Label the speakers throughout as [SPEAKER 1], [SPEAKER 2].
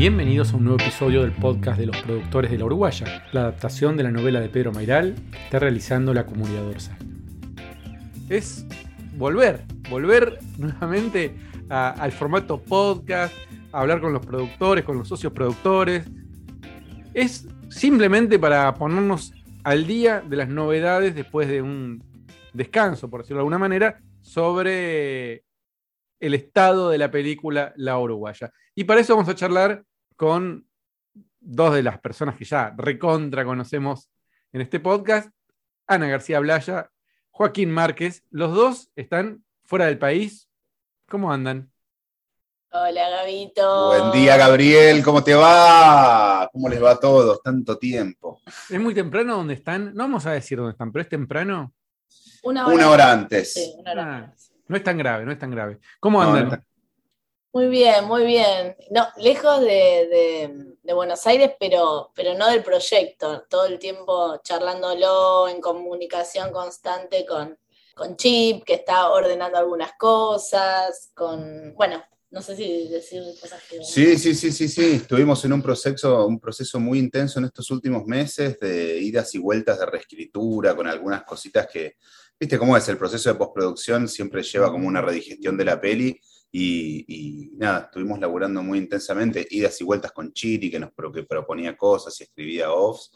[SPEAKER 1] Bienvenidos a un nuevo episodio del podcast de los productores de la Uruguaya, la adaptación de la novela de Pedro Mairal que está realizando la comunidad Dorsa. Es volver, volver nuevamente al formato podcast, a hablar con los productores, con los socios productores. Es simplemente para ponernos al día de las novedades después de un descanso, por decirlo de alguna manera, sobre el estado de la película La Uruguaya. Y para eso vamos a charlar con dos de las personas que ya recontra conocemos en este podcast, Ana García Blaya, Joaquín Márquez. Los dos están fuera del país. ¿Cómo andan?
[SPEAKER 2] Hola, Gabito.
[SPEAKER 3] Buen día, Gabriel. ¿Cómo te va? ¿Cómo les va a todos? Tanto tiempo.
[SPEAKER 1] Es muy temprano donde están. No vamos a decir dónde están, pero es temprano.
[SPEAKER 3] Una hora, antes. Sí, una
[SPEAKER 1] hora ah, antes. No es tan grave, no es tan grave. ¿Cómo andan?
[SPEAKER 2] Muy bien, muy bien. No, lejos de, Buenos Aires, pero, pero no del proyecto. Todo el tiempo charlándolo en comunicación constante con, con Chip, que está ordenando algunas cosas, con, bueno, no sé si decir cosas que...
[SPEAKER 3] Sí, sí, sí, sí, sí. Estuvimos en un proceso, un proceso muy intenso en estos últimos meses de idas y vueltas de reescritura, con algunas cositas que, viste cómo es, el proceso de postproducción siempre lleva como una redigestión de la peli y, nada, estuvimos laburando muy intensamente, idas y vueltas con Chiri, que nos que proponía cosas y escribía offs.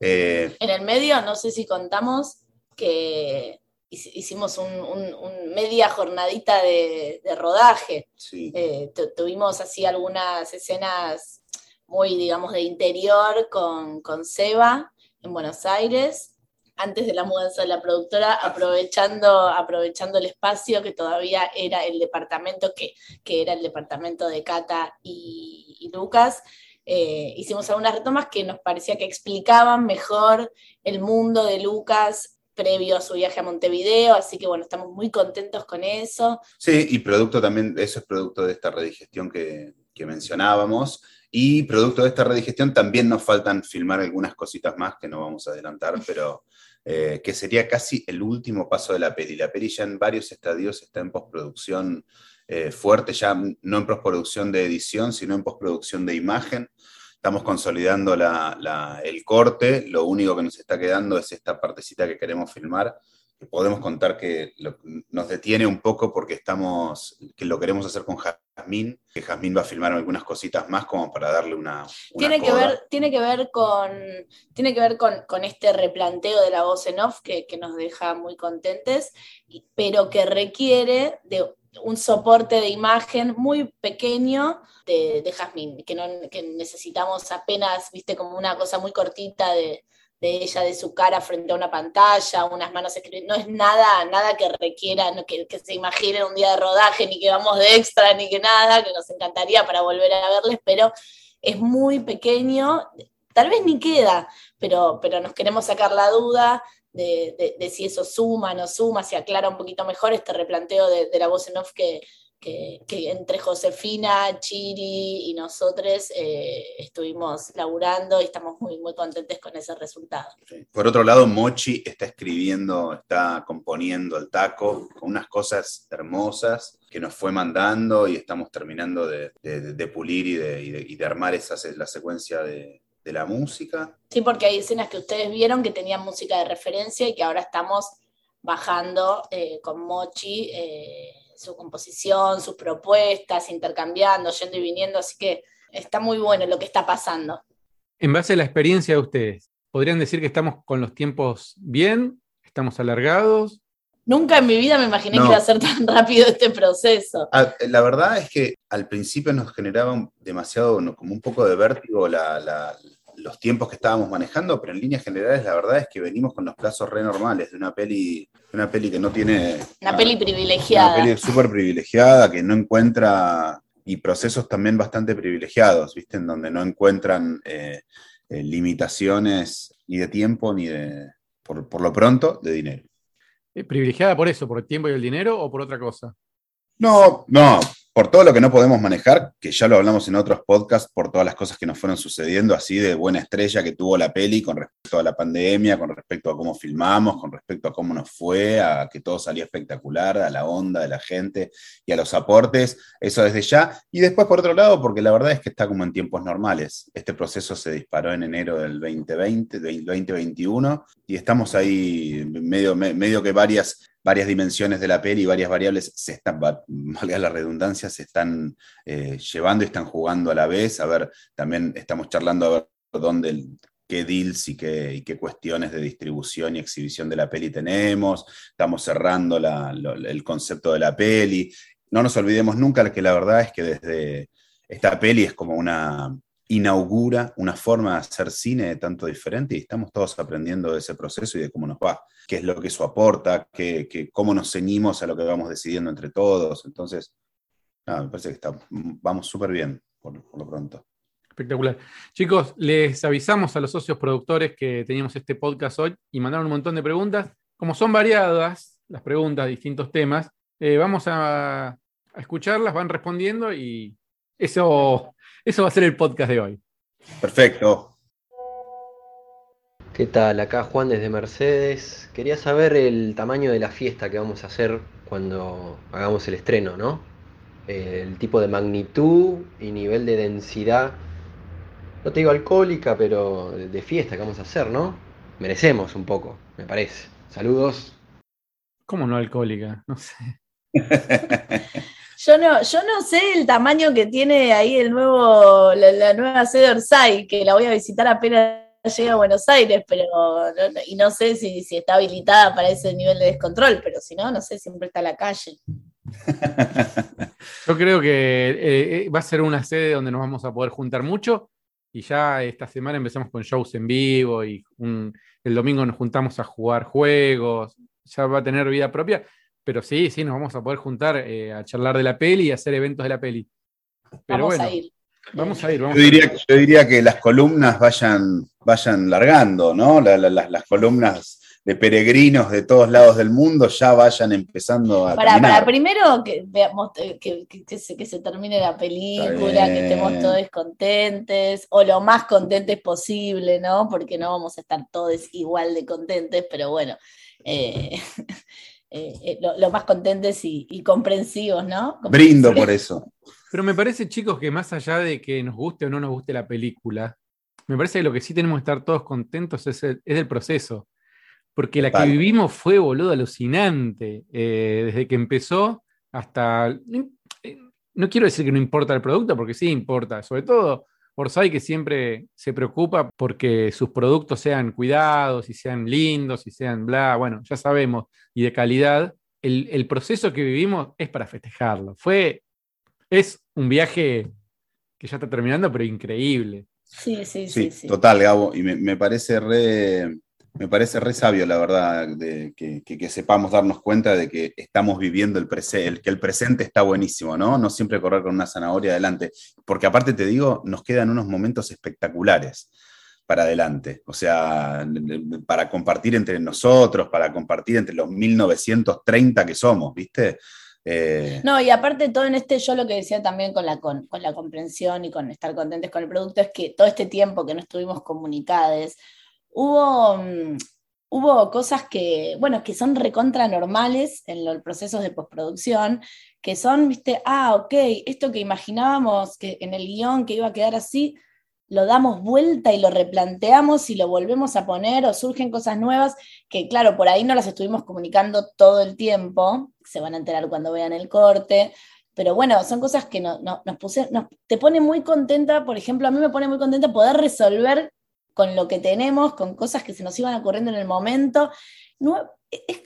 [SPEAKER 2] Eh, en el medio, no sé si contamos que hicimos un, media jornadita de, rodaje. Eh, tuvimos así algunas escenas muy, digamos, de interior con, con Seba en Buenos Aires antes de la mudanza de la productora, aprovechando, aprovechando el espacio que todavía era el departamento, que, era el departamento de Cata y, Lucas. Eh, hicimos algunas retomas que nos parecía que explicaban mejor el mundo de Lucas previo a su viaje a Montevideo, así que bueno, estamos muy contentos con eso.
[SPEAKER 3] Sí, y producto también, eso es producto de esta redigestión que, que mencionábamos. Y producto de esta redigestión también nos faltan filmar algunas cositas más que no vamos a adelantar, pero eh, que sería casi el último paso de la peli. La peli ya en varios estadios está en postproducción eh, fuerte, ya no en postproducción de edición, sino en postproducción de imagen. Estamos consolidando el corte, lo único que nos está quedando es esta partecita que queremos filmar podemos contar que nos detiene un poco porque estamos, que lo queremos hacer con Jazmín, que Jazmín va a filmar algunas cositas más como para darle una...
[SPEAKER 2] tiene, que ver, tiene que ver con, tiene que ver con, este replanteo de la voz en off que, nos deja muy contentes, pero que requiere de un soporte de imagen muy pequeño de, de Jazmín, que, no, que necesitamos apenas, viste, como una cosa muy cortita de de ella, de su cara frente a una pantalla, unas manos escribiendo, no es nada, nada que requiera, que, se imaginen un día de rodaje, ni que vamos de extra, ni que nada, que nos encantaría para volver a verles, pero es muy pequeño, tal vez ni queda, pero, pero nos queremos sacar la duda de, si eso suma, no suma, si aclara un poquito mejor este replanteo de, de la voz en off que, que, entre Josefina, Chiri y nosotros eh, estuvimos laburando y estamos muy, muy contentos con ese resultado.
[SPEAKER 3] Por otro lado, Mochi está escribiendo, está componiendo el taco con unas cosas hermosas que nos fue mandando y estamos terminando de, pulir y de, armar esa, la secuencia de, la música.
[SPEAKER 2] Sí, porque hay escenas que ustedes vieron que tenían música de referencia y que ahora estamos bajando eh, con Mochi. Eh, su composición, sus propuestas, intercambiando, yendo y viniendo, así que está muy bueno lo que está pasando.
[SPEAKER 1] En base a la experiencia de ustedes, ¿podrían decir que estamos con los tiempos bien? ¿Estamos alargados?
[SPEAKER 2] Nunca en mi vida me imaginé que iba a ser tan rápido este proceso.
[SPEAKER 3] Ah, la verdad es que al principio nos generaba demasiado, como un poco de vértigo los tiempos que estábamos manejando, pero en líneas generales la verdad es que venimos con los plazos re normales de una peli una peli que no tiene...
[SPEAKER 2] Una peli privilegiada.
[SPEAKER 3] Una peli súper privilegiada, que no encuentra, y procesos también bastante privilegiados, ¿viste? En donde no encuentran eh, eh, limitaciones ni de tiempo, ni de, por, lo pronto, de dinero.
[SPEAKER 1] ¿Privilegiada por eso, por el tiempo y el dinero o por otra cosa?
[SPEAKER 3] No, no, por todo lo que no podemos manejar, que ya lo hablamos en otros podcasts, por todas las cosas que nos fueron sucediendo, así de buena estrella que tuvo la peli con respecto a la pandemia, con respecto a cómo filmamos, con respecto a cómo nos fue, a que todo salía espectacular, a la onda de la gente y a los aportes, eso desde ya. Y después, por otro lado, porque la verdad es que está como en tiempos normales. Este proceso se disparó en enero del 2020, del 2021, y estamos ahí medio, medio que varias varias dimensiones de la peli y varias variables se están, valga la redundancia, se están eh, llevando y están jugando a la vez. A ver, también estamos charlando a ver dónde, qué deals y qué, qué, cuestiones de distribución y exhibición de la peli tenemos. Estamos cerrando el concepto de la peli. No nos olvidemos nunca que la verdad es que desde esta peli es como una, inaugura una forma de hacer cine tanto diferente y estamos todos aprendiendo de ese proceso y de cómo nos va, qué es lo que eso aporta, qué, cómo nos ceñimos a lo que vamos decidiendo entre todos. Entonces, me parece que vamos súper bien por, lo pronto.
[SPEAKER 1] Espectacular. Chicos, les avisamos a los socios productores que teníamos este podcast hoy y mandaron un montón de preguntas. Como son variadas las preguntas, distintos temas, eh, vamos a escucharlas, van respondiendo y eso eso va a ser el podcast de hoy.
[SPEAKER 3] Perfecto.
[SPEAKER 4] ¿Qué tal? Acá Juan desde Mercedes. Quería saber el tamaño de la fiesta que vamos a hacer cuando hagamos el estreno, ¿no? El tipo de magnitud y nivel de densidad, no te digo alcohólica, pero de fiesta que vamos a hacer, ¿no? Merecemos un poco, me parece. Saludos.
[SPEAKER 1] ¿Cómo no alcohólica? No sé.
[SPEAKER 2] Yo no, yo no sé el tamaño que tiene ahí el nuevo, la, nueva sede Orsay, que la voy a visitar apenas llegue a Buenos Aires, pero y no sé si, si, está habilitada para ese nivel de descontrol, pero si no, no sé, siempre está a la calle.
[SPEAKER 1] Yo creo que eh, eh, va a ser una sede donde nos vamos a poder juntar mucho y ya esta semana empezamos con shows en vivo y el domingo nos juntamos a jugar juegos, ya va a tener vida propia pero sí, sí, nos vamos a poder juntar eh, a charlar de la peli y hacer eventos de la peli. Pero
[SPEAKER 2] vamos
[SPEAKER 1] bueno,
[SPEAKER 2] a ir.
[SPEAKER 1] Vamos a ir.
[SPEAKER 3] yo, diría, yo diría que las columnas vayan, vayan largando, ¿no? las columnas de peregrinos de todos lados del mundo ya vayan empezando a.
[SPEAKER 2] Para, para primero que veamos eh, que, que, se, que, se, termine la película, que estemos todos contentes, o lo más contentes posible, ¿no? Porque no vamos a estar todos igual de contentes, pero bueno. Eh, eh, eh, lo, más contentes y, comprensivos, ¿no?
[SPEAKER 3] Brindo por eso.
[SPEAKER 1] Pero me parece, chicos, que más allá de que nos guste o no nos guste la película, me parece que lo que sí tenemos que estar todos contentos es el, proceso. Porque la que vivimos fue, boludo, alucinante. Eh, desde que empezó hasta. No quiero decir que no importa el producto, porque sí importa. Sobre todo Orsay que siempre se preocupa porque sus productos sean cuidados y sean lindos y sean bla, bueno, ya sabemos, y de calidad. El, proceso que vivimos es para festejarlo. Fue, es un viaje que ya está terminando, pero increíble.
[SPEAKER 2] Sí, sí, sí.
[SPEAKER 3] sí, Total, Gabo, y me parece re me parece re sabio, la verdad, que, sepamos darnos cuenta de que estamos viviendo el presente, que el presente está buenísimo, ¿no? No siempre correr con una zanahoria adelante, porque aparte te digo, nos quedan unos momentos espectaculares para adelante, o sea, para compartir entre nosotros, para compartir entre los 1930 que somos, ¿viste?
[SPEAKER 2] Eh, no, y aparte todo en este, yo lo que decía también con la, con, con la comprensión y con estar contentes con el producto es que todo este tiempo que no estuvimos comunicados, hubo, mm, hubo cosas que, bueno, que son recontra normales en los procesos de postproducción, que son, viste, ah, ok, esto que imaginábamos que en el guion que iba a quedar así, lo damos vuelta y lo replanteamos y lo volvemos a poner o surgen cosas nuevas que, claro, por ahí no las estuvimos comunicando todo el tiempo, se van a enterar cuando vean el corte, pero bueno, son cosas que nos, puse, te pone muy contenta, por ejemplo, a mí me pone muy contenta poder resolver con lo que tenemos, con cosas que se nos iban ocurriendo en el momento.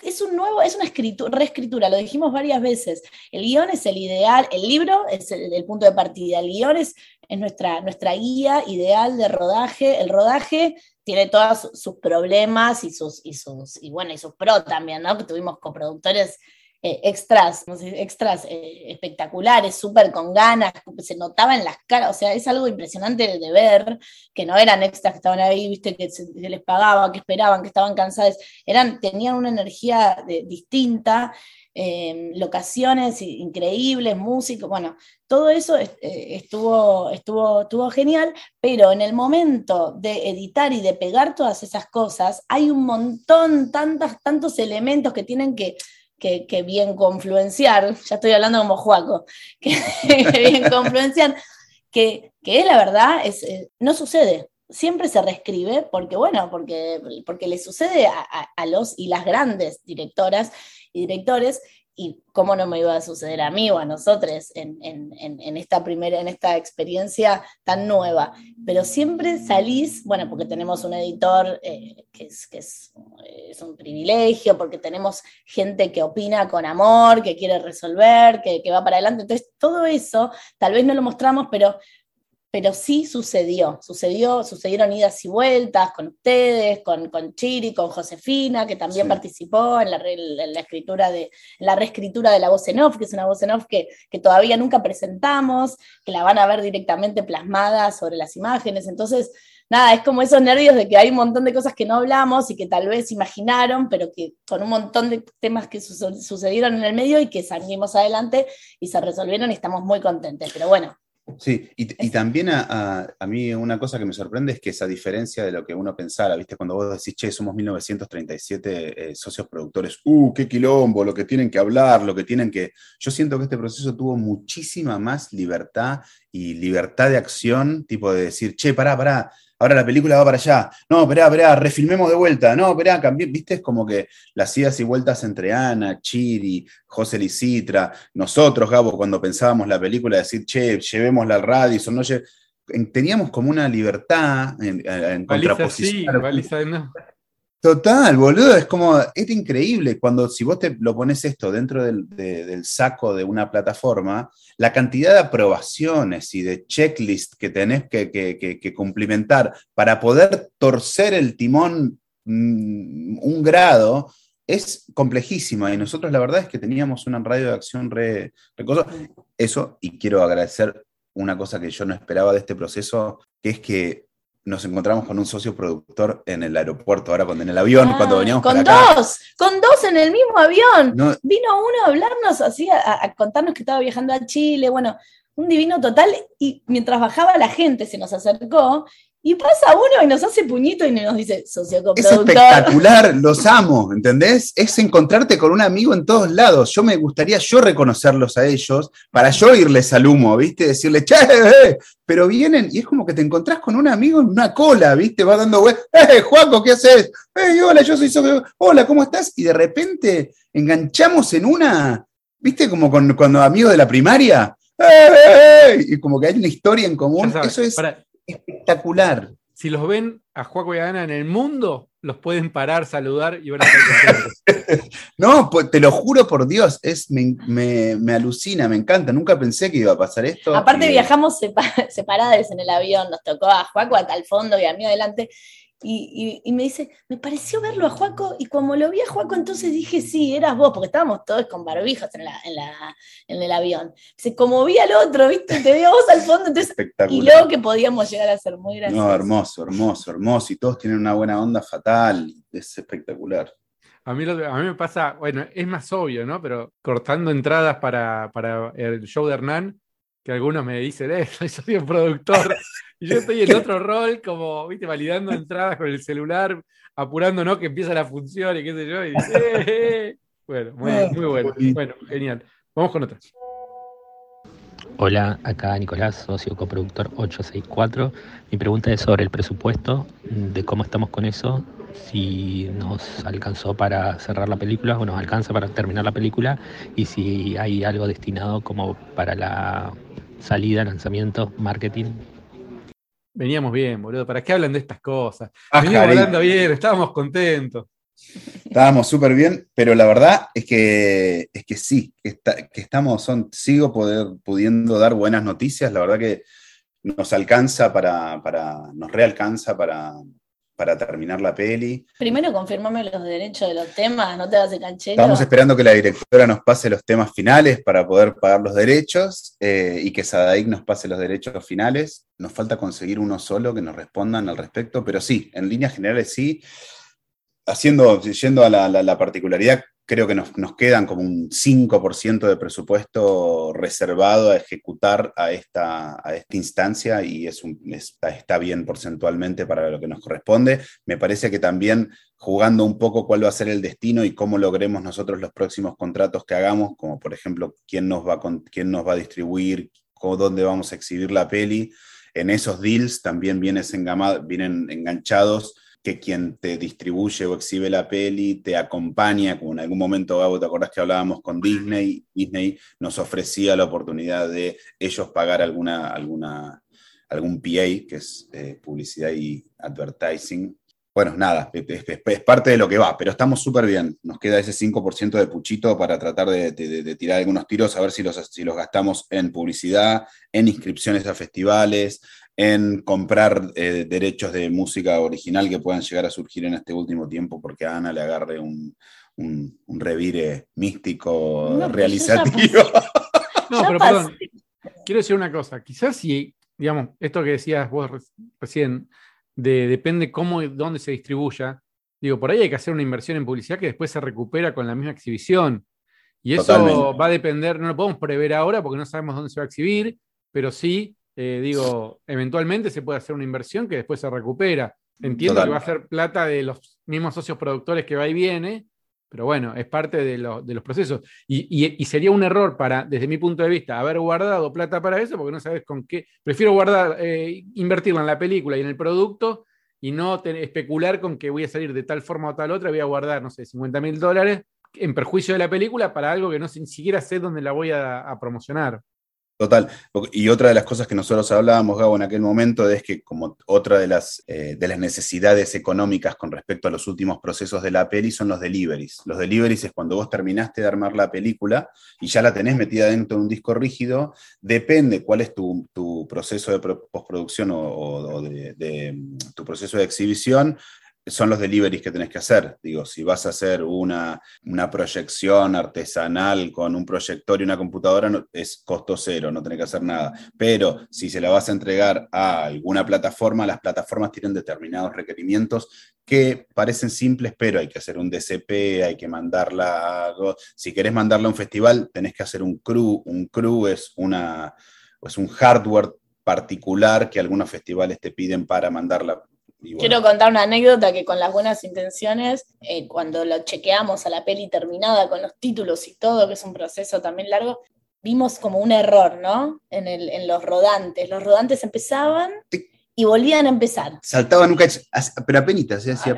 [SPEAKER 2] es, un nuevo, es una escritura, reescritura, lo dijimos varias veces. El guion es el ideal, el libro es el, punto de partida, el guion es, nuestra, nuestra guía ideal de rodaje. El rodaje tiene todos sus problemas y sus, y sus, y bueno, y sus pro también, ¿no? Que tuvimos coproductores eh, extras, extras eh, espectaculares, súper con ganas, se notaba en las caras, o sea, es algo impresionante de ver, que no eran extras que estaban ahí, viste, que se, les pagaba, que esperaban, que estaban cansados, eran, tenían una energía distinta. em, locaciones increíbles, músicos, bueno, todo eso eh, estuvo, estuvo, estuvo genial, pero en el momento de editar y de pegar todas esas cosas, hay un montón, tantas, tantos elementos que tienen que que, bien confluenciar, ya estoy hablando como Juaco, que, bien confluenciar, que, que la verdad es, eh, no sucede. Siempre se reescribe porque, bueno, porque, porque le sucede a, a los y las grandes directoras y directores y cómo no me iba a suceder a mí o a nosotros en, esta primera, en esta experiencia tan nueva. Pero siempre salís, bueno, porque tenemos un editor eh, que, es, es, un privilegio, porque tenemos gente que opina con amor, que quiere resolver, que, que va para adelante. Entonces, todo eso tal vez no lo mostramos, pero pero sí sucedió, sucedió, sucedieron idas y vueltas con ustedes, con, con Chiri, con Josefina, que también participó en la, la, escritura de, la reescritura de la voz en off, que es una voz en off que, que, todavía nunca presentamos, que la van a ver directamente plasmada sobre las imágenes. Entonces, nada, es como esos nervios de que hay un montón de cosas que no hablamos y que tal vez imaginaron, pero que con un montón de temas que sucedieron en el medio y que salimos adelante y se resolvieron y estamos muy contentos. Pero bueno,
[SPEAKER 3] Sí, y, también a, mí una cosa que me sorprende es que esa diferencia de lo que uno pensara, ¿viste? Cuando vos decís, che, somos 1937 eh, socios productores, ¡uh, qué quilombo! Lo que tienen que hablar, lo que tienen que... Yo siento que este proceso tuvo muchísima más libertad y libertad de acción, tipo de decir, che, pará, pará, ahora la película va para allá, no, esperá, esperá, refilmemos de vuelta, no, esperá, cambié, viste, es como que las idas y vueltas entre Ana, Chiri, José Licitra, nosotros, Gabo, cuando pensábamos la película, decir, che, llevémosla al Radisson, no teníamos como una libertad en, en contraposición. Total, boludo, es como, es increíble cuando si vos te lo pones esto dentro del, saco de una plataforma, la cantidad de aprobaciones y de checklist que tenés que, cumplimentar para poder torcer el timón mm, un grado es complejísima y nosotros la verdad es que teníamos una radio de acción re, re cosa. Eso, y quiero agradecer una cosa que yo no esperaba de este proceso, que es que nos encontramos con un socio productor en el aeropuerto, ahora cuando en el avión, ah, cuando veníamos
[SPEAKER 2] con dos, con dos en el mismo avión. Vino uno a hablarnos así, a, contarnos que estaba viajando a Chile, bueno, un divino total, y mientras bajaba la gente se nos acercó y pasa uno y nos hace puñito y nos dice, socio
[SPEAKER 3] Es espectacular, los amo, ¿entendés? Es encontrarte con un amigo en todos lados. Yo me gustaría yo reconocerlos a ellos para yo irles al humo, ¿viste? Decirle, che, eh", pero vienen y es como que te encontrás con un amigo en una cola, ¿viste? Va dando, ¡eh, Juaco, qué haces! ¡Eh, hola, yo soy socio! Hola, ¿cómo estás? Y de repente enganchamos en una, ¿viste? Como con, cuando amigos de la primaria. ¡Eh, eh, eh" y como que hay una historia en común. Eso es espectacular.
[SPEAKER 1] Si los ven a Juaco y a Ana en el mundo, los pueden parar, saludar y van a estar
[SPEAKER 3] No, pues, te lo juro por Dios, es, me, alucina, me encanta. Nunca pensé que iba a pasar esto.
[SPEAKER 2] Aparte, viajamos separadas en el avión, nos tocó a Juaco hasta el fondo y a mí adelante. Y, me dice, me pareció verlo a Juaco, y como lo vi a Juaco, entonces dije, sí, eras vos, porque estábamos todos con barbijos en, en, el avión. Dice, como vi al otro, ¿viste? Te vi a vos al fondo, entonces, y luego que podíamos llegar a ser muy graciosos.
[SPEAKER 3] No, hermoso, hermoso, hermoso, y todos tienen una buena onda fatal, es espectacular.
[SPEAKER 1] A mí, a mí me pasa, bueno, es más obvio, ¿no? Pero cortando entradas para, para el show de Hernán, que algunos me dicen, eh, soy un productor. Y yo estoy en otro rol, como, viste, validando entradas con el celular, apurando, ¿no? Que empieza la función y qué sé yo. Y dice, eh, eh". Bueno, muy, ah, muy bueno. Bueno, genial. Vamos con otra.
[SPEAKER 5] Hola, acá Nicolás, socio coproductor 864. Mi pregunta es sobre el presupuesto, de cómo estamos con eso, si nos alcanzó para cerrar la película o nos alcanza para terminar la película y si hay algo destinado como para la salida, lanzamiento, marketing.
[SPEAKER 1] Veníamos bien, boludo. ¿Para qué hablan de estas cosas? Ah, Veníamos hablando bien, estábamos contentos.
[SPEAKER 3] Estábamos súper bien, pero la verdad es que, es que sí, que, estamos, son, sigo poder, pudiendo dar buenas noticias. La verdad que nos alcanza para, para nos realcanza para, para terminar la peli.
[SPEAKER 2] Primero confirmame los derechos de los temas, no te vas de canchero.
[SPEAKER 3] Estamos esperando que la directora nos pase los temas finales para poder pagar los derechos eh, y que Sadaik nos pase los derechos finales. Nos falta conseguir uno solo que nos respondan al respecto, pero sí, en líneas generales sí. Haciendo, yendo a la, particularidad creo que nos, quedan como un 5% de presupuesto reservado a ejecutar a esta, a esta instancia y es está, bien porcentualmente para lo que nos corresponde. Me parece que también jugando un poco cuál va a ser el destino y cómo logremos nosotros los próximos contratos que hagamos, como por ejemplo quién nos va, quién nos va a distribuir, dónde vamos a exhibir la peli. En esos deals también vienen enganchados que quien te distribuye o exhibe la peli te acompaña, como en algún momento, Gabo, ¿te acordás que hablábamos con Disney? Disney nos ofrecía la oportunidad de ellos pagar alguna, alguna, algún PA, que es eh, publicidad y advertising. Bueno, nada, es, parte de lo que va, pero estamos súper bien. Nos queda ese 5% de puchito para tratar de, de, tirar algunos tiros, a ver si los, si los gastamos en publicidad, en inscripciones a festivales, en comprar eh, derechos de música original que puedan llegar a surgir en este último tiempo, porque a Ana le agarre un, revire místico realizativo.
[SPEAKER 1] no, pero perdón, quiero decir una cosa, quizás si, digamos, esto que decías vos recién, de depende cómo y dónde se distribuya, digo, por ahí hay que hacer una inversión en publicidad que después se recupera con la misma exhibición. Y eso va a depender, no lo podemos prever ahora porque no sabemos dónde se va a exhibir, pero sí eh, digo, eventualmente se puede hacer una inversión que después se recupera. Entiendo que va a ser plata de los mismos socios productores que va y viene, pero bueno, es parte de, los procesos. Y, sería un error para, desde mi punto de vista, haber guardado plata para eso, porque no sabes con qué. Prefiero guardar, eh, invertirla en la película y en el producto y no especular con que voy a salir de tal forma o tal otra, voy a guardar, no sé, 50 mil dólares en perjuicio de la película para algo que no ni siquiera sé dónde la voy a promocionar.
[SPEAKER 3] Total. Y otra de las cosas que nosotros hablábamos, Gabo, en aquel momento es que como otra de las, eh, de las necesidades económicas con respecto a los últimos procesos de la peli son los deliveries. Los deliveries es cuando vos terminaste de armar la película y ya la tenés metida dentro de un disco rígido, depende cuál es tu, proceso de postproducción o, de, tu proceso de exhibición, son los deliveries que tenés que hacer. Digo, si vas a hacer una, proyección artesanal con un proyector y una computadora, es costo cero, no tenés que hacer nada. Pero si se la vas a entregar a alguna plataforma, las plataformas tienen determinados requerimientos que parecen simples, pero hay que hacer un DCP, hay que mandarla a... Si querés mandarla a un festival, tenés que hacer un crew. Un crew es, una, es un hardware particular que algunos festivales te piden para mandarla
[SPEAKER 2] Quiero contar una anécdota que con las buenas intenciones, eh, cuando lo chequeamos a la peli terminada con los títulos y todo, que es un proceso también largo, vimos como un error, ¿no? En, el, en los rodantes. Los rodantes empezaban y volvían a empezar.
[SPEAKER 3] Saltaban un cacho, pero apenas, se hacía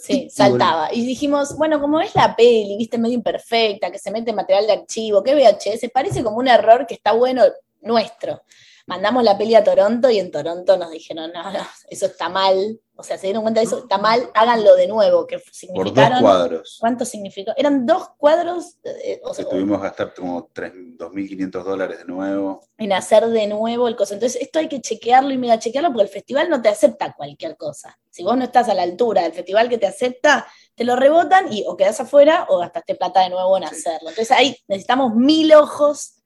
[SPEAKER 2] Sí, saltaba. Y dijimos, bueno, como es la peli, viste, medio imperfecta, que se mete material de archivo, que VHS, parece como un error que está bueno nuestro mandamos la peli a Toronto y en Toronto nos dijeron, no, no, eso está mal. O sea, se dieron cuenta de eso, está mal, háganlo de nuevo. Que significaron,
[SPEAKER 3] Por dos cuadros.
[SPEAKER 2] ¿Cuánto significó? Eran dos cuadros. Eh,
[SPEAKER 3] o sea, tuvimos que gastar como 2.500 dólares de nuevo.
[SPEAKER 2] En hacer de nuevo el coso. Entonces, esto hay que chequearlo y mega chequearlo porque el festival no te acepta cualquier cosa. Si vos no estás a la altura del festival que te acepta, te lo rebotan y o quedas afuera o gastaste plata de nuevo en hacerlo. Entonces, ahí necesitamos mil ojos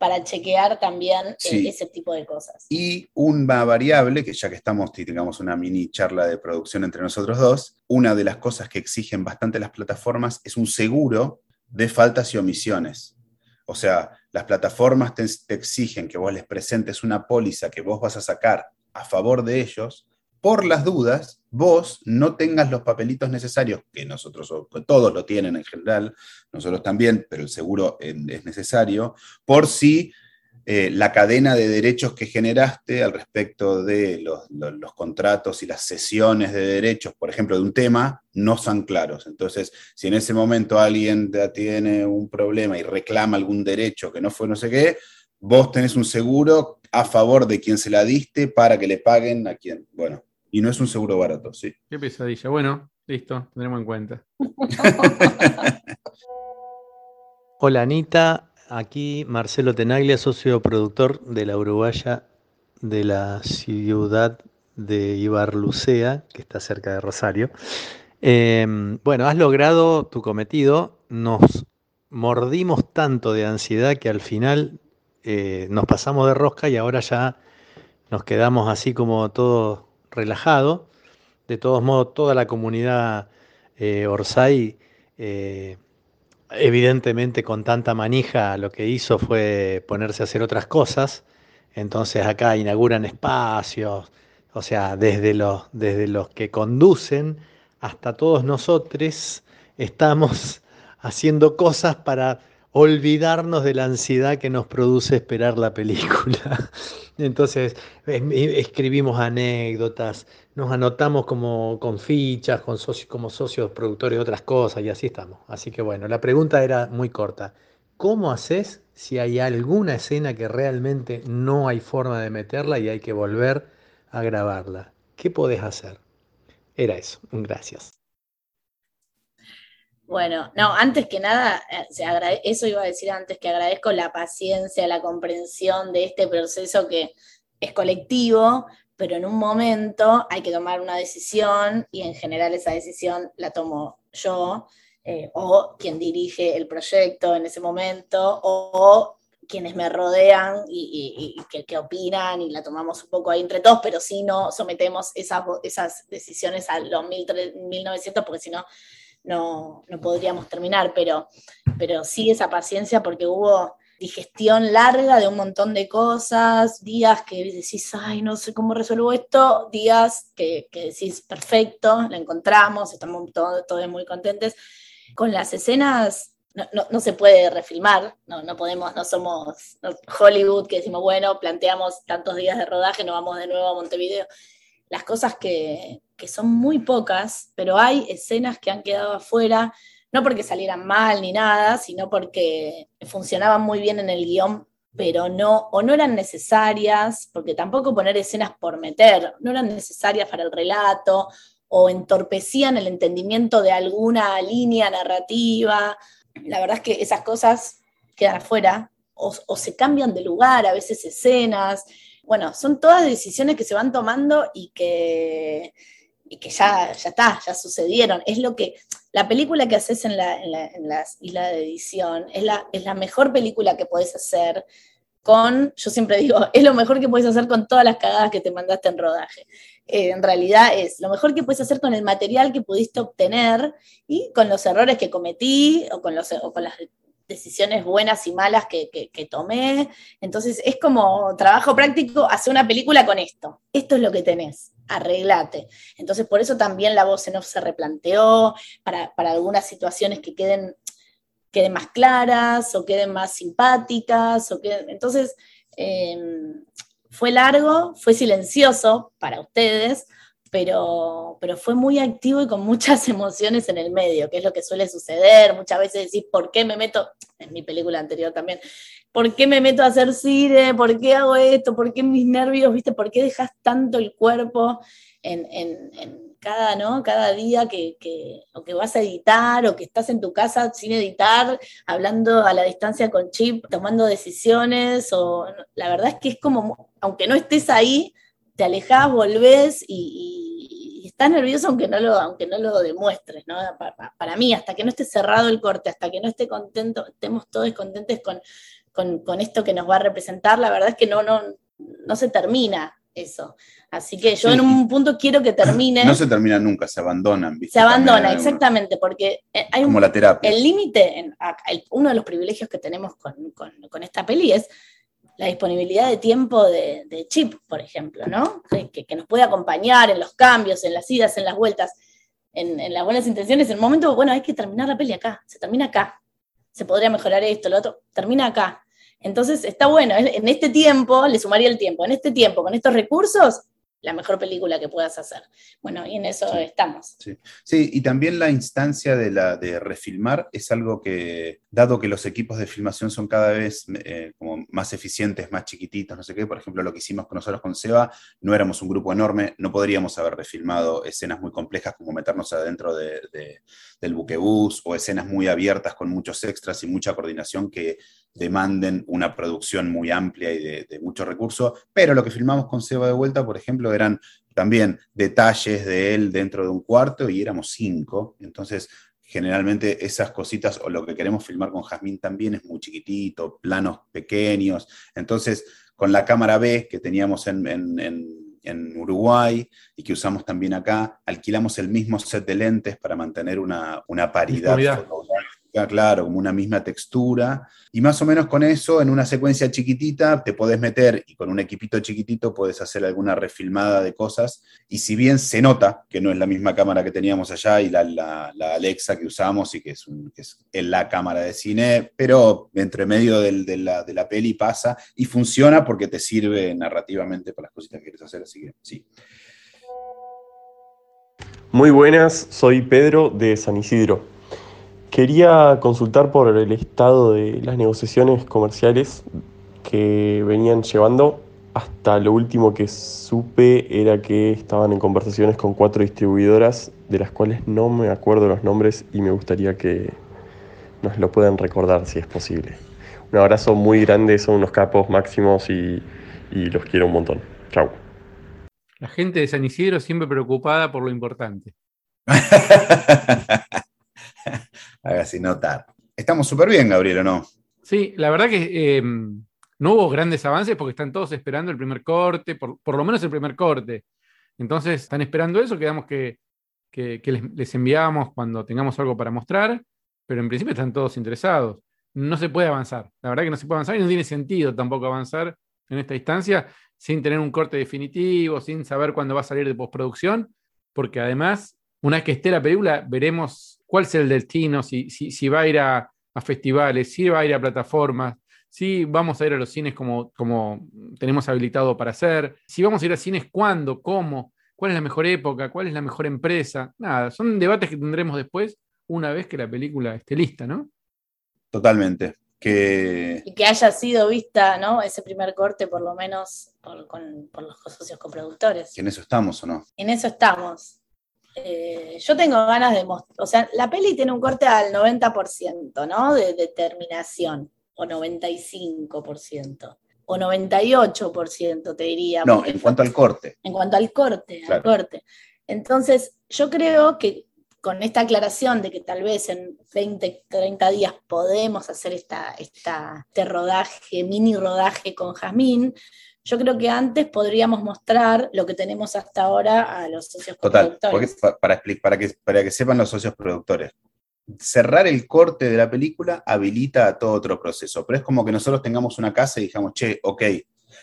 [SPEAKER 2] para chequear también eh, ese tipo de cosas.
[SPEAKER 3] Y una variable, que ya que estamos, tengamos una mini charla de producción entre nosotros dos, una de las cosas que exigen bastante las plataformas es un seguro de faltas y omisiones. O sea, las plataformas te, te exigen que vos les presentes una póliza que vos vas a sacar a favor de ellos por las dudas, vos no tengas los papelitos necesarios, que nosotros todos lo tienen en general, nosotros también, pero el seguro es necesario, por si eh, la cadena de derechos que generaste al respecto de los, contratos y las sesiones de derechos, por ejemplo, de un tema, no son claros. Entonces, si en ese momento alguien tiene un problema y reclama algún derecho que no fue no sé qué, vos tenés un seguro a favor de quien se la diste para que le paguen a quien, bueno, y no es un seguro barato, sí.
[SPEAKER 1] Qué pesadilla. Bueno, listo, tendremos en cuenta.
[SPEAKER 6] Hola Anita, aquí Marcelo Tenaglia, socio productor de la Uruguaya de la ciudad de Ibarlucea, que está cerca de Rosario. Em, bueno, has logrado tu cometido, nos mordimos tanto de ansiedad que al final eh, nos pasamos de rosca y ahora ya nos quedamos así como todos relajado. De todos modos, toda la comunidad eh, Orsay eh, evidentemente con tanta manija lo que hizo fue ponerse a hacer otras cosas. Entonces acá inauguran espacios, o sea, desde los, desde los que conducen hasta todos nosotros estamos haciendo cosas para olvidarnos de la ansiedad que nos produce esperar la película. Entonces, escribimos anécdotas, nos anotamos como con fichas, con socios, como socios productores de otras cosas y así estamos. Así que bueno, la pregunta era muy corta. ¿Cómo haces si hay alguna escena que realmente no hay forma de meterla y hay que volver a grabarla? ¿Qué podés hacer? Era eso. Gracias.
[SPEAKER 2] Bueno, no, antes que nada, eh, eso iba a decir antes, que agradezco la paciencia, la comprensión de este proceso que es colectivo, pero en un momento hay que tomar una decisión y en general esa decisión la tomo yo eh, o quien dirige el proyecto en ese momento o quienes me rodean y, que, opinan y la tomamos un poco ahí entre todos, pero si no sometemos esas, esas decisiones a los 1900 porque si no no, no podríamos terminar, pero, pero sí esa paciencia porque hubo digestión larga de un montón de cosas, días que decís, ay, no sé cómo resuelvo esto, días que, decís, perfecto, la encontramos, estamos todos, todos muy contentes. Con las escenas no, no, se puede refilmar, no, no podemos, no somos Hollywood que decimos, bueno, planteamos tantos días de rodaje, nos vamos de nuevo a Montevideo. Las cosas que, que son muy pocas, pero hay escenas que han quedado afuera, no porque salieran mal ni nada, sino porque funcionaban muy bien en el guion, pero no, o no eran necesarias, porque tampoco poner escenas por meter, no eran necesarias para el relato, o entorpecían el entendimiento de alguna línea narrativa. La verdad es que esas cosas quedan afuera, o, o se cambian de lugar, a veces escenas. Bueno, son todas decisiones que se van tomando y que y que ya, ya está, ya sucedieron. Es lo que, la película que haces en la, en la, isla de edición es la, es la mejor película que puedes hacer con, yo siempre digo, es lo mejor que puedes hacer con todas las cagadas que te mandaste en rodaje. Eh, en realidad es lo mejor que puedes hacer con el material que pudiste obtener y con los errores que cometí o con, los, con las decisiones buenas y malas que, tomé. Entonces es como trabajo práctico, hace una película con esto. Esto es lo que tenés, arreglate. Entonces por eso también la voz en off se replanteó, para, algunas situaciones que queden, queden más claras o queden más simpáticas. O Entonces em, fue largo, fue silencioso para ustedes, pero, pero fue muy activo y con muchas emociones en el medio, que es lo que suele suceder. Muchas veces decís, ¿por qué me meto? En mi película anterior también, ¿por qué me meto a hacer cine? ¿Por qué hago esto? ¿Por qué mis nervios? ¿Viste? ¿Por qué dejas tanto el cuerpo en, cada, ¿no? cada día que, que, o que vas a editar o que estás en tu casa sin editar, hablando a la distancia con Chip, tomando decisiones? O, la verdad es que es como, aunque no estés ahí, te alejas, volvés y, estás nervioso aunque no lo, aunque no lo demuestres, ¿no? Para, mí, hasta que no esté cerrado el corte, hasta que no esté contento, estemos todos contentos con, con, esto que nos va a representar, la verdad es que no, no, no se termina eso. Así que yo en un punto quiero que termine.
[SPEAKER 3] No se termina nunca, se abandonan.
[SPEAKER 2] Se abandona, exactamente, porque eh, hay
[SPEAKER 3] Como la terapia.
[SPEAKER 2] El límite, uno de los privilegios que tenemos con, con, con, esta peli es la disponibilidad de tiempo de, Chip, por ejemplo, ¿no? Que, nos puede acompañar en los cambios, en las idas, en las vueltas, en, las buenas intenciones. En el momento, bueno, hay que terminar la peli acá, se termina acá. Se podría mejorar esto, lo otro, termina acá. Entonces está bueno, en este tiempo, le sumaría el tiempo, en este tiempo, con estos recursos, la mejor película que puedas hacer. Bueno, y en eso estamos.
[SPEAKER 3] Sí. sí. y también la instancia de, la, de refilmar es algo que, dado que los equipos de filmación son cada vez eh, como más eficientes, más chiquititos, no sé qué, por ejemplo, lo que hicimos con nosotros con Seba, no éramos un grupo enorme, no podríamos haber refilmado escenas muy complejas como meternos adentro de, del buquebús o escenas muy abiertas con muchos extras y mucha coordinación que demanden una producción muy amplia y de, de mucho recurso, pero lo que filmamos con Seba de vuelta, por ejemplo, eran también detalles de él dentro de un cuarto y éramos cinco. Entonces, generalmente esas cositas o lo que queremos filmar con Jazmín también es muy chiquitito, planos pequeños. Entonces, con la cámara B que teníamos en, Uruguay y que usamos también acá, alquilamos el mismo set de lentes para mantener una, paridad claro, como una misma textura. Y más o menos con eso, en una secuencia chiquitita, te podés meter y con un equipito chiquitito podés hacer alguna refilmada de cosas. Y si bien se nota que no es la misma cámara que teníamos allá y la, Alexa que usamos y que es, que es la cámara de cine, pero entre medio de, la, de la peli pasa y funciona porque te sirve narrativamente para las cositas que quieres hacer. Así que sí.
[SPEAKER 7] Muy buenas, soy Pedro de San Isidro. Quería consultar por el estado de las negociaciones comerciales que venían llevando. Hasta lo último que supe era que estaban en conversaciones con cuatro distribuidoras, de las cuales no me acuerdo los nombres y me gustaría que nos lo puedan recordar si es posible. Un abrazo muy grande, son unos capos máximos y, y los quiero un montón. Chau.
[SPEAKER 1] La gente de San Isidro siempre preocupada por lo importante.
[SPEAKER 3] Hágase notar. Estamos súper bien, Gabriel, ¿o no?
[SPEAKER 1] Sí, la verdad que eh, no hubo grandes avances porque están todos esperando el primer corte, por, lo menos el primer corte. Entonces, están esperando eso, quedamos que, que, les, les, enviamos cuando tengamos algo para mostrar, pero en principio están todos interesados. No se puede avanzar, la verdad que no se puede avanzar y no tiene sentido tampoco avanzar en esta instancia sin tener un corte definitivo, sin saber cuándo va a salir de postproducción, porque además, una vez que esté la película, veremos cuál es el destino, si, si, va a ir a, festivales, si va a ir a plataformas, si vamos a ir a los cines como, como tenemos habilitado para hacer, si vamos a ir a cines cuándo, cómo, cuál es la mejor época, cuál es la mejor empresa. Nada, son debates que tendremos después una vez que la película esté lista, ¿no?
[SPEAKER 3] Totalmente que...
[SPEAKER 2] Y que haya sido vista, ¿no? Ese primer corte, por lo menos, por, los socios coproductores.
[SPEAKER 3] ¿En eso estamos o no?
[SPEAKER 2] En eso estamos. Eh, yo tengo ganas de mostrar, o sea, la peli tiene un corte al 90%, ¿no? De determinación, o 95%, o 98%, te diría.
[SPEAKER 3] No, en cuanto al corte.
[SPEAKER 2] En cuanto al corte, al corte. Entonces, yo creo que con esta aclaración de que tal vez en 20, 30 días podemos hacer esta, este rodaje, mini rodaje con Jazmín, yo creo que antes podríamos mostrar lo que tenemos hasta ahora a los socios
[SPEAKER 3] Total, para, para, que, para que sepan los socios productores, cerrar el corte de la película habilita a todo otro proceso, pero es como que nosotros tengamos una casa y digamos, che, ok,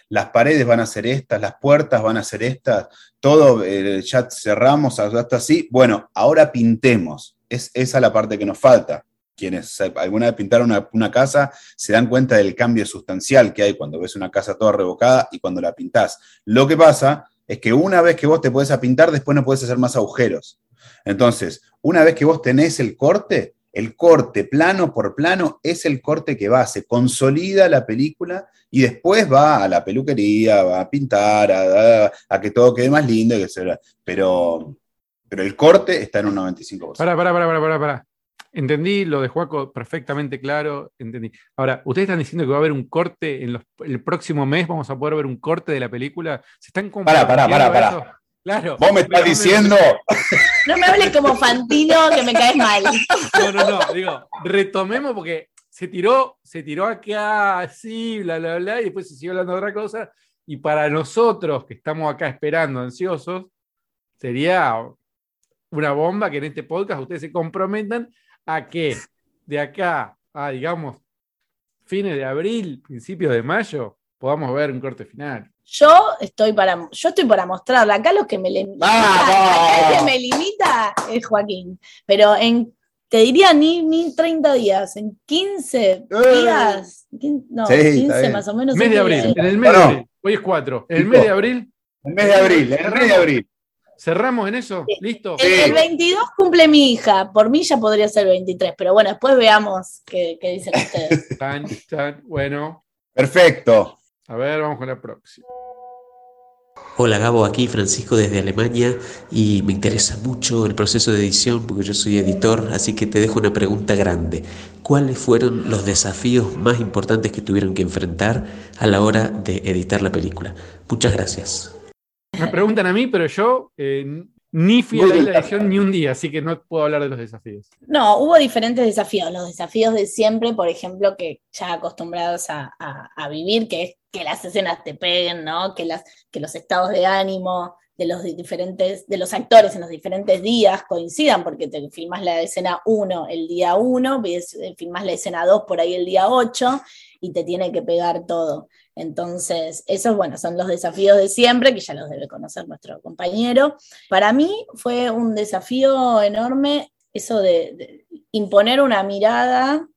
[SPEAKER 3] las paredes van a ser estas, las puertas van a ser estas, todo eh, ya cerramos hasta así. Bueno, ahora pintemos. Es esa la parte que nos falta. Quienes alguna vez pintaron una, casa se dan cuenta del cambio sustancial que hay cuando ves una casa toda revocada y cuando la pintás. Lo que pasa es que una vez que vos te puedes a pintar, después no puedes hacer más agujeros. Entonces, una vez que vos tenés el corte, el corte plano por plano es el corte que va, se consolida la película y después va a la peluquería, va a pintar, a, que todo quede más lindo, pero, pero el corte está en un 95%.
[SPEAKER 1] Para, para, para, para, para. Entendí lo de Juaco perfectamente claro, entendí. Ahora, ustedes están diciendo que va a haber un corte en el próximo mes, vamos a poder ver un corte de la película. ¿Se están
[SPEAKER 3] Para, para, para, para.
[SPEAKER 1] Claro.
[SPEAKER 3] Vos me estás diciendo.
[SPEAKER 2] No me hables como Fantino, que me caes mal.
[SPEAKER 1] No, no, no. Digo, retomemos porque se tiró, se tiró acá así, bla, bla, bla, y después se siguió hablando de otra cosa. Y para nosotros que estamos acá esperando, ansiosos, sería una bomba que en este podcast ustedes se comprometan a que de acá a, digamos, fines de abril, principios de mayo, podamos ver un corte final.
[SPEAKER 2] Yo estoy para, yo estoy para mostrarla. Acá lo que me, limita, que me limita es Joaquín. Pero en, te diría ni, ni 30 días, en 15 eh. días, no, 15 más o menos.
[SPEAKER 1] Mes de abril, en el mes de abril. Hoy es 4. En el mes de abril.
[SPEAKER 3] El mes de abril, en el mes de abril.
[SPEAKER 1] ¿Cerramos en eso? ¿Listo?
[SPEAKER 2] El, 22 cumple mi hija. Por mí ya podría ser el 23, pero bueno, después veamos qué, qué dicen ustedes.
[SPEAKER 1] bueno.
[SPEAKER 3] Perfecto.
[SPEAKER 1] A ver, vamos con la próxima.
[SPEAKER 8] Hola Gabo, aquí Francisco desde Alemania y me interesa mucho el proceso de edición porque yo soy editor, así que te dejo una pregunta grande. ¿Cuáles fueron los desafíos más importantes que tuvieron que enfrentar a la hora de editar la película? Muchas gracias.
[SPEAKER 1] Me preguntan a mí, pero yo eh, Ni fui a la. Gion ni un día, así que no puedo hablar de los desafíos.
[SPEAKER 2] No, hubo diferentes desafíos. Los desafíos de siempre, por ejemplo, que ya acostumbrados a, a- a vivir, que es que las escenas te peguen, ¿no? Que, las, que los estados de ánimo de los di- diferentes, de los actores en los diferentes días coincidan, porque te filmas la escena 1 el día 1, filmas la escena 2 por ahí el día 8, y te tiene que pegar todo. Entonces, esos, bueno, son los desafíos de siempre, que ya los debe conocer nuestro compañero. Para mí fue un desafío enorme eso de, imponer una mirada,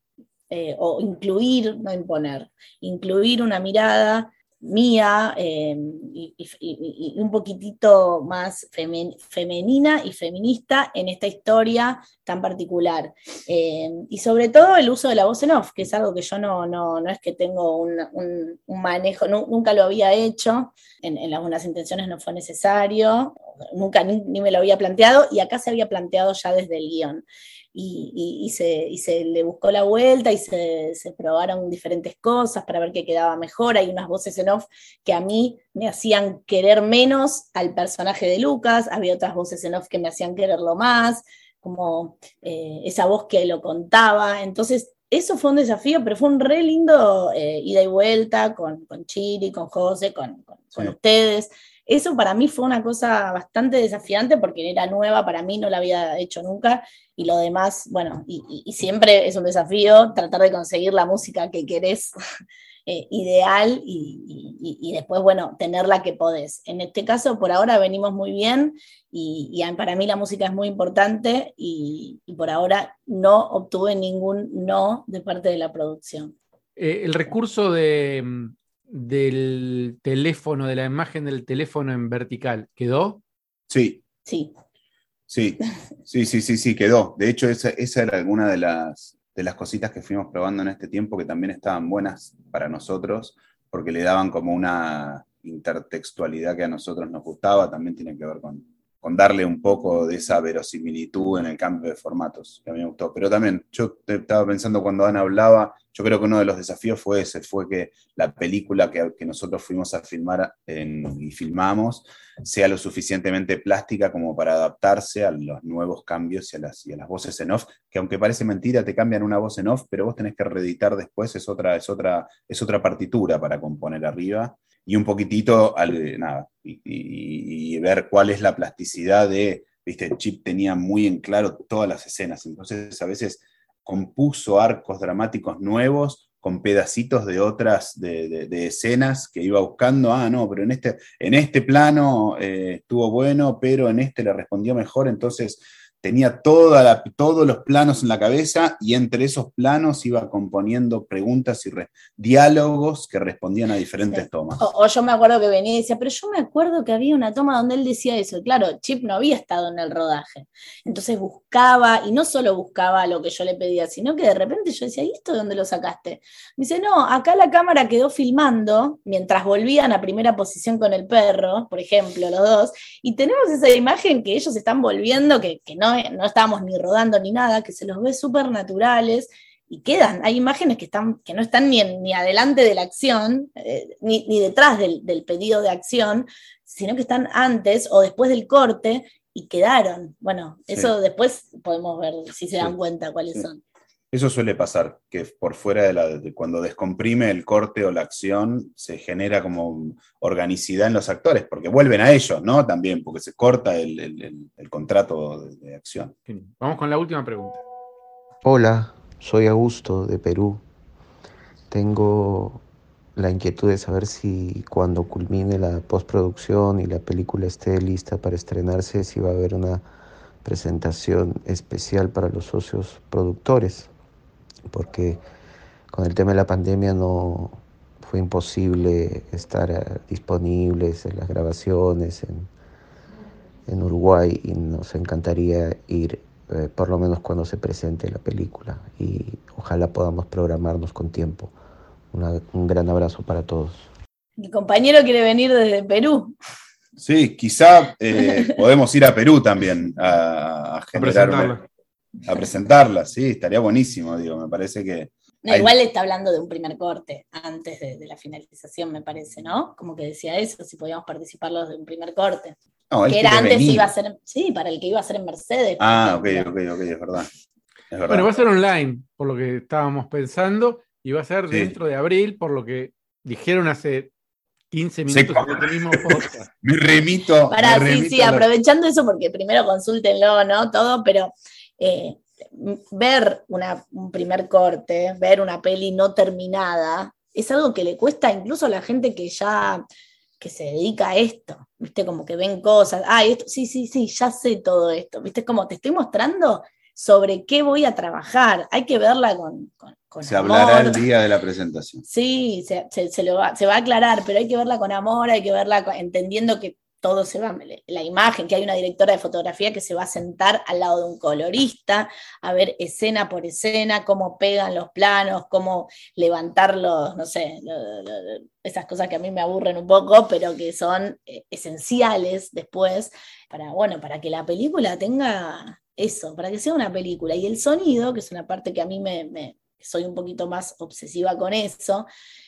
[SPEAKER 2] eh, o incluir, no imponer, incluir una mirada mía eh, y, un poquitito más femen- femenina y feminista en esta historia tan particular. Eh, y sobre todo el uso de la voz en off, que es algo que yo no, no, no es que tengo un, un- manejo, nu- nunca lo había hecho, en, buenas intenciones no fue necesario, nunca ni, ni me lo había planteado, y acá se había planteado ya desde el guion. Y, y- y se, y se le buscó la vuelta y se, se probaron diferentes cosas para ver qué quedaba mejor. Hay unas voces en off que a mí me hacían querer menos al personaje de Lucas, había otras voces en off que me hacían quererlo más, como eh, esa voz que lo contaba. Entonces, eso fue un desafío, pero fue un re lindo eh, ida y vuelta con, con Chiri, con José, con, con- ustedes. Eso para mí fue una cosa bastante desafiante porque era nueva para mí, no la había hecho nunca. Y lo demás, bueno, y, siempre es un desafío tratar de conseguir la música que querés eh, ideal y, y- después, bueno, tener la que podés. En este caso, por ahora venimos muy bien y, para mí la música es muy importante y, y por ahora no obtuve ningún no de parte de la producción.
[SPEAKER 1] Eh, el recurso de, mm, del teléfono, de la imagen del teléfono en vertical, ¿quedó?
[SPEAKER 3] Sí,
[SPEAKER 2] Sí,
[SPEAKER 3] sí, sí, sí, sí, sí, quedó. De hecho, esa, esa era alguna de las, de las cositas que fuimos probando en este tiempo que también estaban buenas para nosotros, porque le daban como una intertextualidad que a nosotros nos gustaba, también tiene que ver con, con darle un poco de esa verosimilitud en el cambio de formatos, que a mí me gustó. Pero también, yo te- estaba pensando cuando Ana hablaba, yo creo que uno de los desafíos fue ese, fue que la película que, que nosotros fuimos a filmar en- y filmamos sea lo suficientemente plástica como para adaptarse a los nuevos cambios y a, las, y a las voces en off, que aunque parece mentira, te cambian una voz en off, pero vos tenés que reeditar después, es otra, es otra, es otra partitura para componer arriba, y un poquitito, al, nada, y, y- y ver cuál es la plasticidad de, viste, Chip tenía muy en claro todas las escenas, entonces a veces compuso arcos dramáticos nuevos con pedacitos de otras, de, de- escenas que iba buscando, ah, no, pero en este, en este plano eh, estuvo bueno, pero en este le respondió mejor, entonces tenía toda la- todos los planos en la cabeza y entre esos planos iba componiendo preguntas y re- diálogos que respondían a diferentes tomas.
[SPEAKER 2] O, o yo me acuerdo que venía y decía, pero yo me acuerdo que había una toma donde él decía eso. Y claro, Chip no había estado en el rodaje. Entonces buscaba, y no solo buscaba lo que yo le pedía, sino que de repente yo decía, ¿y esto de dónde lo sacaste? Me dice, no, acá la cámara quedó filmando mientras volvían a primera posición con el perro, por ejemplo, los dos, y tenemos esa imagen que ellos están volviendo, que, que no, no estábamos ni rodando ni nada, que se los ve súper naturales y quedan. Hay imágenes que, están, que no están ni, ni adelante de la acción, eh, ni, ni detrás del, del pedido de acción, sino que están antes o después del corte y quedaron. Bueno,
[SPEAKER 3] Sí.
[SPEAKER 2] eso después podemos ver si se dan
[SPEAKER 3] Sí.
[SPEAKER 2] cuenta cuáles
[SPEAKER 3] Sí.
[SPEAKER 2] son.
[SPEAKER 3] Eso suele pasar, que por fuera de la, de cuando descomprime el corte o la acción, se genera como organicidad en los actores, porque vuelven a ellos, ¿no? También, porque se corta el, el- el- el contrato de, de acción.
[SPEAKER 1] Vamos con la última pregunta.
[SPEAKER 9] Hola, soy Augusto de Perú. Tengo la inquietud de saber si cuando culmine la postproducción y la película esté lista para estrenarse, si va a haber una presentación especial para los socios productores, porque con el tema de la pandemia no fue imposible estar eh, disponibles en las grabaciones en, en Uruguay y nos encantaría ir eh, por lo menos cuando se presente la película y ojalá podamos programarnos con tiempo. Una- un gran abrazo para todos.
[SPEAKER 2] Mi compañero quiere venir desde Perú.
[SPEAKER 3] Sí, quizá eh, podemos ir a Perú también a, a generar. A presentarla, sí, estaría buenísimo, digo, me parece que
[SPEAKER 2] No,
[SPEAKER 3] Ahí-
[SPEAKER 2] igual está hablando de un primer corte antes de, de la finalización, me parece, ¿no? Como que decía eso, si podíamos participar los de un primer corte.
[SPEAKER 3] No,
[SPEAKER 2] que era antes
[SPEAKER 3] venir.
[SPEAKER 2] iba a ser, sí, para el que iba a ser en Mercedes.
[SPEAKER 3] Ah, ok, ok, ok, es verdad. Es verdad.
[SPEAKER 1] Bueno, va a ser online, por lo que estábamos pensando, y va a ser
[SPEAKER 3] Sí.
[SPEAKER 1] dentro de abril, por lo que dijeron hace 15
[SPEAKER 3] Sí.
[SPEAKER 1] minutos en mismo podcast.
[SPEAKER 3] Me remito.
[SPEAKER 2] Para,
[SPEAKER 3] me
[SPEAKER 2] sí,
[SPEAKER 3] remito
[SPEAKER 2] sí,
[SPEAKER 3] la-
[SPEAKER 2] aprovechando eso, porque primero consúltenlo, ¿no? Todo, pero eh, ver una- un primer corte, ver una peli no terminada, es algo que le cuesta incluso a la gente que ya que se dedica a esto, ¿viste? Como que ven cosas, ah, esto, sí, sí, sí, ya sé todo esto, ¿viste? Como te estoy mostrando sobre qué voy a trabajar, hay que verla con, con, con
[SPEAKER 3] Se hablará el día de la presentación.
[SPEAKER 2] Sí, se, se- se lo va, se va a aclarar, pero hay que verla con amor, hay que verla con- entendiendo que todo se va, la imagen, que hay una directora de fotografía que se va a sentar al lado de un colorista, a ver escena por escena, cómo pegan los planos, cómo levantar los, no sé, esas cosas que a mí me aburren un poco, pero que son eh, esenciales después para, bueno, para que la película tenga eso, para que sea una película. Y el sonido, que es una parte que a mí me- soy un poquito más obsesiva con eso,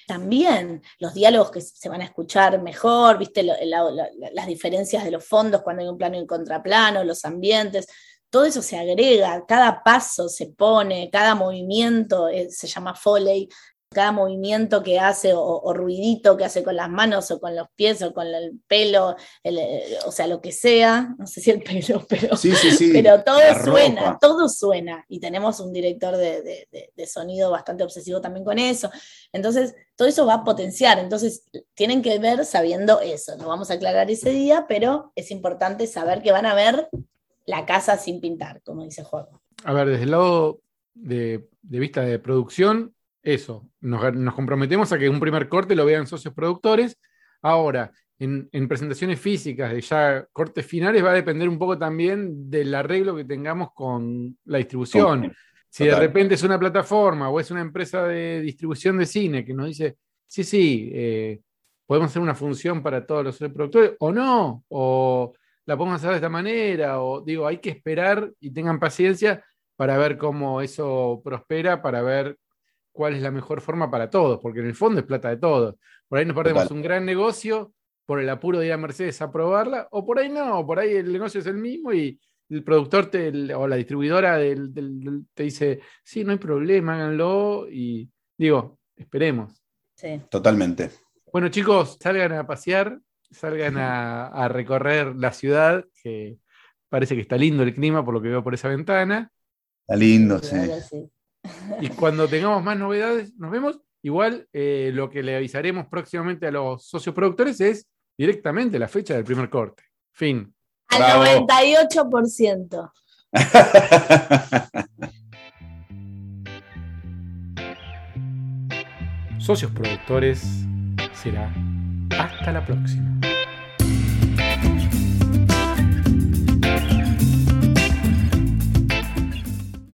[SPEAKER 2] también los diálogos que se van a escuchar mejor, viste, las diferencias de los fondos cuando hay un plano y un contraplano, los ambientes, todo eso se agrega, cada paso se pone, cada movimiento eh, se llama foley, cada movimiento que hace o, o ruidito que hace con las manos o con los pies o con el pelo, el, eh, o sea, lo que sea, no sé si el pelo, pero,
[SPEAKER 3] Sí, sí, sí.
[SPEAKER 2] pero todo
[SPEAKER 3] la
[SPEAKER 2] suena,
[SPEAKER 3] ropa.
[SPEAKER 2] todo suena. Y tenemos un director de, de- de- de sonido bastante obsesivo también con eso. Entonces, todo eso va a potenciar. Entonces, tienen que ver sabiendo eso. Lo vamos a aclarar ese día, pero es importante saber que van a ver la casa sin pintar, como dice Juego.
[SPEAKER 1] A ver, desde el lado de, de vista de producción, eso, nos, nos comprometemos a que un primer corte lo vean socios productores. Ahora, en, en presentaciones físicas de ya cortes finales va a depender un poco también del arreglo que tengamos con la distribución. Si de repente es una plataforma o es una empresa de distribución de cine que nos dice, sí, sí, eh, podemos hacer una función para todos los productores, o no, o la podemos hacer de esta manera, o digo, hay que esperar y tengan paciencia para ver cómo eso prospera, para ver cuál es la mejor forma para todos, porque en el fondo es plata de todos. Por ahí nos perdemos
[SPEAKER 3] Total.
[SPEAKER 1] un gran negocio por el apuro de ir a Mercedes a probarla, o por ahí no, por ahí el negocio es el mismo y el productor te- o la distribuidora del- del- del- te dice, sí, no hay problema, háganlo, y digo, esperemos.
[SPEAKER 2] Sí.
[SPEAKER 3] Totalmente.
[SPEAKER 1] Bueno, chicos, salgan a pasear, salgan a, a recorrer la ciudad, que parece que está lindo el clima por lo que veo por esa ventana.
[SPEAKER 3] Está lindo, sí.
[SPEAKER 2] Sí.
[SPEAKER 1] Y cuando tengamos más novedades, nos vemos. Igual eh, lo que le avisaremos próximamente a los socios productores es directamente la fecha del primer corte. Fin.
[SPEAKER 2] Al
[SPEAKER 3] Bravo.
[SPEAKER 2] 98%.
[SPEAKER 1] Socios productores será hasta la próxima.